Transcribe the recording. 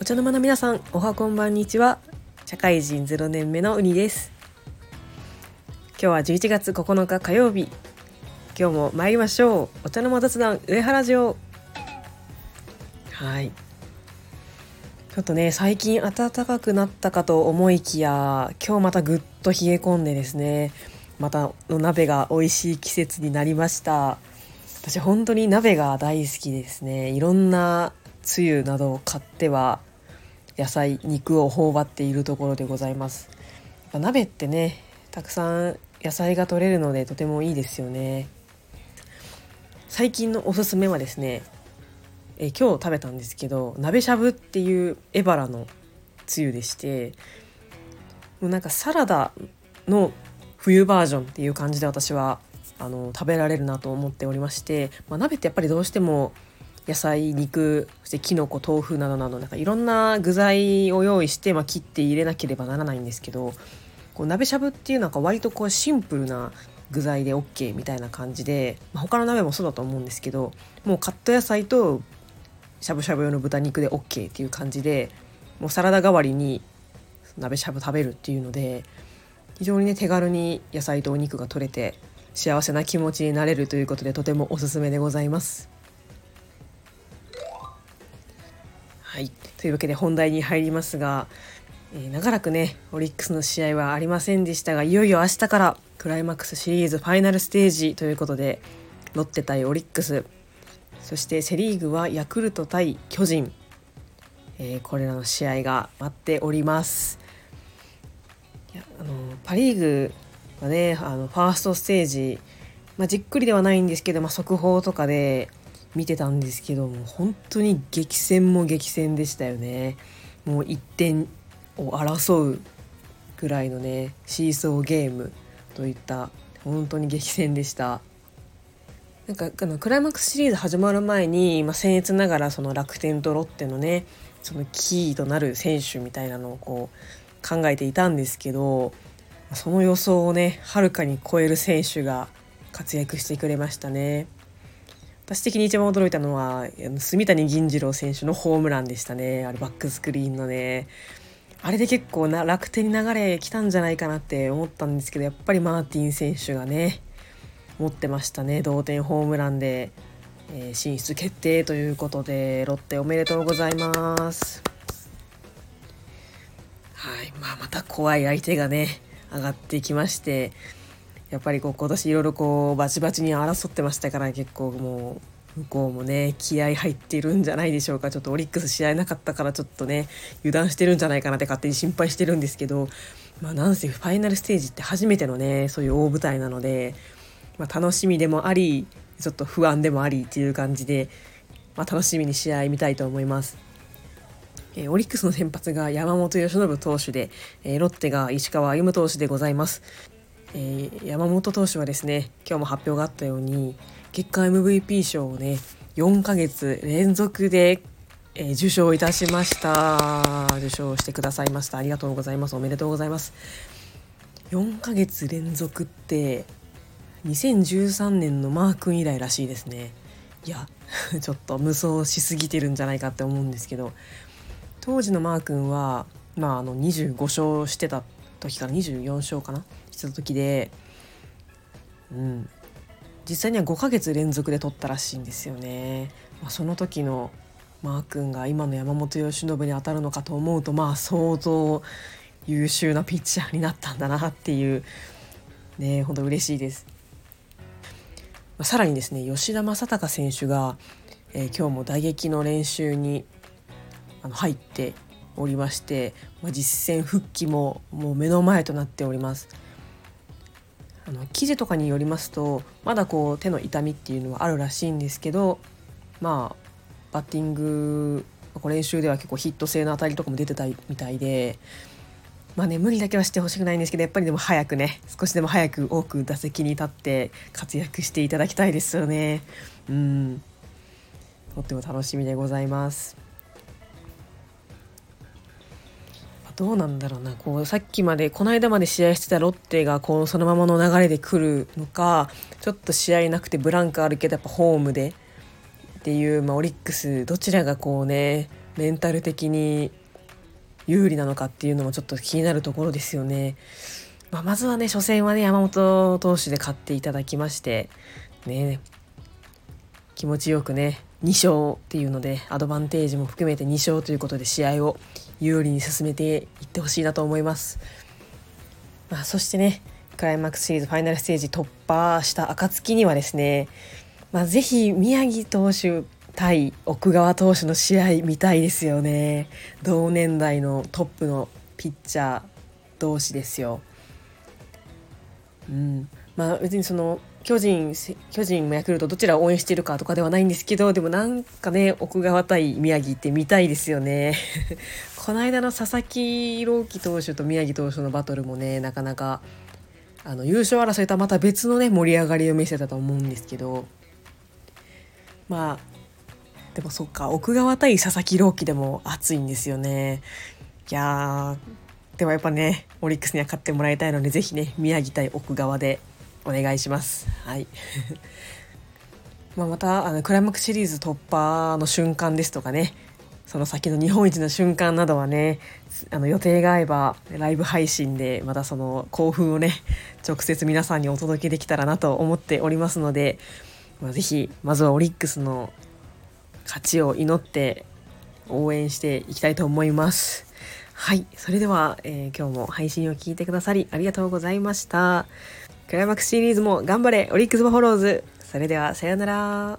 お茶の間の皆さんおはこんばんにちは。社会人0年目のウニです。今日は11月9日火曜日。今日も参りましょう。お茶の間雑談上原城。はい。ちょっとね最近暖かくなったかと思いきや今日またぐっと冷え込んでですね。またお鍋が美味しい季節になりました。私本当に鍋が大好きですね。いろんなつゆなどを買っては野菜肉を頬張っているところでございます。鍋ってねたくさん野菜が取れるのでとてもいいですよね。最近のおすすめはですねえ今日食べたんですけど鍋しゃぶっていうエバラのつゆでしてもうなんかサラダの冬バージョンっていう感じで私はあの食べられるなと思っておりまして、まあ、鍋ってやっぱりどうしても野菜肉そしてきのこ豆腐などなどなんかいろんな具材を用意して、まあ、切って入れなければならないんですけどこう鍋しゃぶっていうのは割とこうシンプルな具材で OK みたいな感じで、まあ、他の鍋もそうだと思うんですけどもうカット野菜としゃぶしゃぶ用の豚肉で OK っていう感じでもうサラダ代わりに鍋しゃぶ食べるっていうので非常にね手軽に野菜とお肉が取れて幸せな気持ちになれるということでとてもおすすめでございます。はいというわけで本題に入りますが、えー、長らくねオリックスの試合はありませんでしたがいよいよ明日からクライマックスシリーズファイナルステージということでロッテ対オリックスそしてセ・リーグはヤクルト対巨人、えー、これらの試合が待っております。やあのパ・リーグはねあのファーストステージ、まあ、じっくりではないんですけど、まあ、速報とかで見てたんですけども本当に激戦も激戦でしたよね。もう1点を争うぐらいのねシーソーゲームといった本当に激戦でした。なんかあのクライマックスシリーズ始まる前に、まあ、僭越ながらその楽天とロッテのねそのキーとなる選手みたいなのをこう考えていたんですけどその予想をねはるかに超える選手が活躍してくれましたね。私的に一番驚いたのは住谷銀次郎選手のホームランでしたねあれバックスクリーンのねあれで結構な楽天に流れ来たんじゃないかなって思ったんですけどやっぱりマーティン選手がね持ってましたね同点ホームランで、えー、進出決定ということでロッテおめでとうございます。た怖い相手がね上がってきましてやっぱりこう今年いろいろこうバチバチに争ってましたから結構もう向こうもね気合入ってるんじゃないでしょうかちょっとオリックス試合なかったからちょっとね油断してるんじゃないかなって勝手に心配してるんですけどまあなんせファイナルステージって初めてのねそういう大舞台なのでまあ、楽しみでもありちょっと不安でもありっていう感じで、まあ、楽しみに試合見たいと思います。えー、オリックスの先発が山本由伸投手で、えー、ロッテが石川歩夢投手でございます。えー、山本投手はですね今日も発表があったように月間 MVP 賞をね4ヶ月連続で、えー、受賞いたしました。受賞してくださいました。ありがとうございます。おめでとうございます。4ヶ月連続って2013年のマー君以来らしいですね。いや ちょっと無双しすぎてるんじゃないかって思うんですけど当時のマー君はまああの25勝してた時から24勝かな？してた時でうん。実際には5ヶ月連続で取ったらしいんですよね、まあ、その時のマー君が今の山本由伸に当たるのかと思うとまあ相当優秀なピッチャーになったんだなっていうね本当嬉しいです。まあ、さらにですね吉田正尚選手が、えー、今日も打撃の練習にあの入っておりまして、まあ、実戦復帰ももう目の前となっております。あの記事とかによりますとまだこう手の痛みっていうのはあるらしいんですけどまあバッティング練習では結構ヒット性の当たりとかも出てたみたいでまあね無理だけはしてほしくないんですけどやっぱりでも早くね少しでも早く多く打席に立って活躍していただきたいですよね。うん。とっても楽しみでございます。どうなんだろうなこうさっきまでこの間まで試合してたロッテがこうそのままの流れで来るのかちょっと試合なくてブランクあるけどやっぱホームでっていう、まあ、オリックスどちらがこうねメンタル的に有利なのかっていうのもちょっと気になるところですよね。まあ、まずはね初戦はね山本投手で勝っていただきましてね気持ちよくね2勝っていうのでアドバンテージも含めて2勝ということで試合を有利に進めていってほしいなと思います。まあ、そしてねクライマックスシリーズファイナルステージ突破した暁にはですね、まあ、ぜひ宮城投手対奥川投手の試合見たいですよね同年代のトップのピッチャー同士ですよ。うんまあ、別にその巨人巨人もヤクルトどちらを応援しているかとかではないんですけどでもなんかね奥川対宮城って見たいですよね。この間の佐々木朗希投手と宮城投手のバトルもねなかなかあの優勝争いとはまた別のね盛り上がりを見せたと思うんですけど。まあでもそっか奥川対佐々木朗希でも熱いんですよね。いやでもやっぱねオリックスには勝ってもらいたいので是非ね宮城対奥川でお願いします。はい まあまたあのクライマックスシリーズ突破の瞬間ですとかねその先の日本一の瞬間などはねあの予定が合えばライブ配信でまたその興奮をね直接皆さんにお届けできたらなと思っておりますので、まあ、ぜひまずはオリックスの勝ちを祈って応援していきたいと思います。はい、それでは、えー、今日も配信を聞いてくださりありがとうございました。クライマックスシリーズも頑張れオリックスバファローズ。それではさようなら。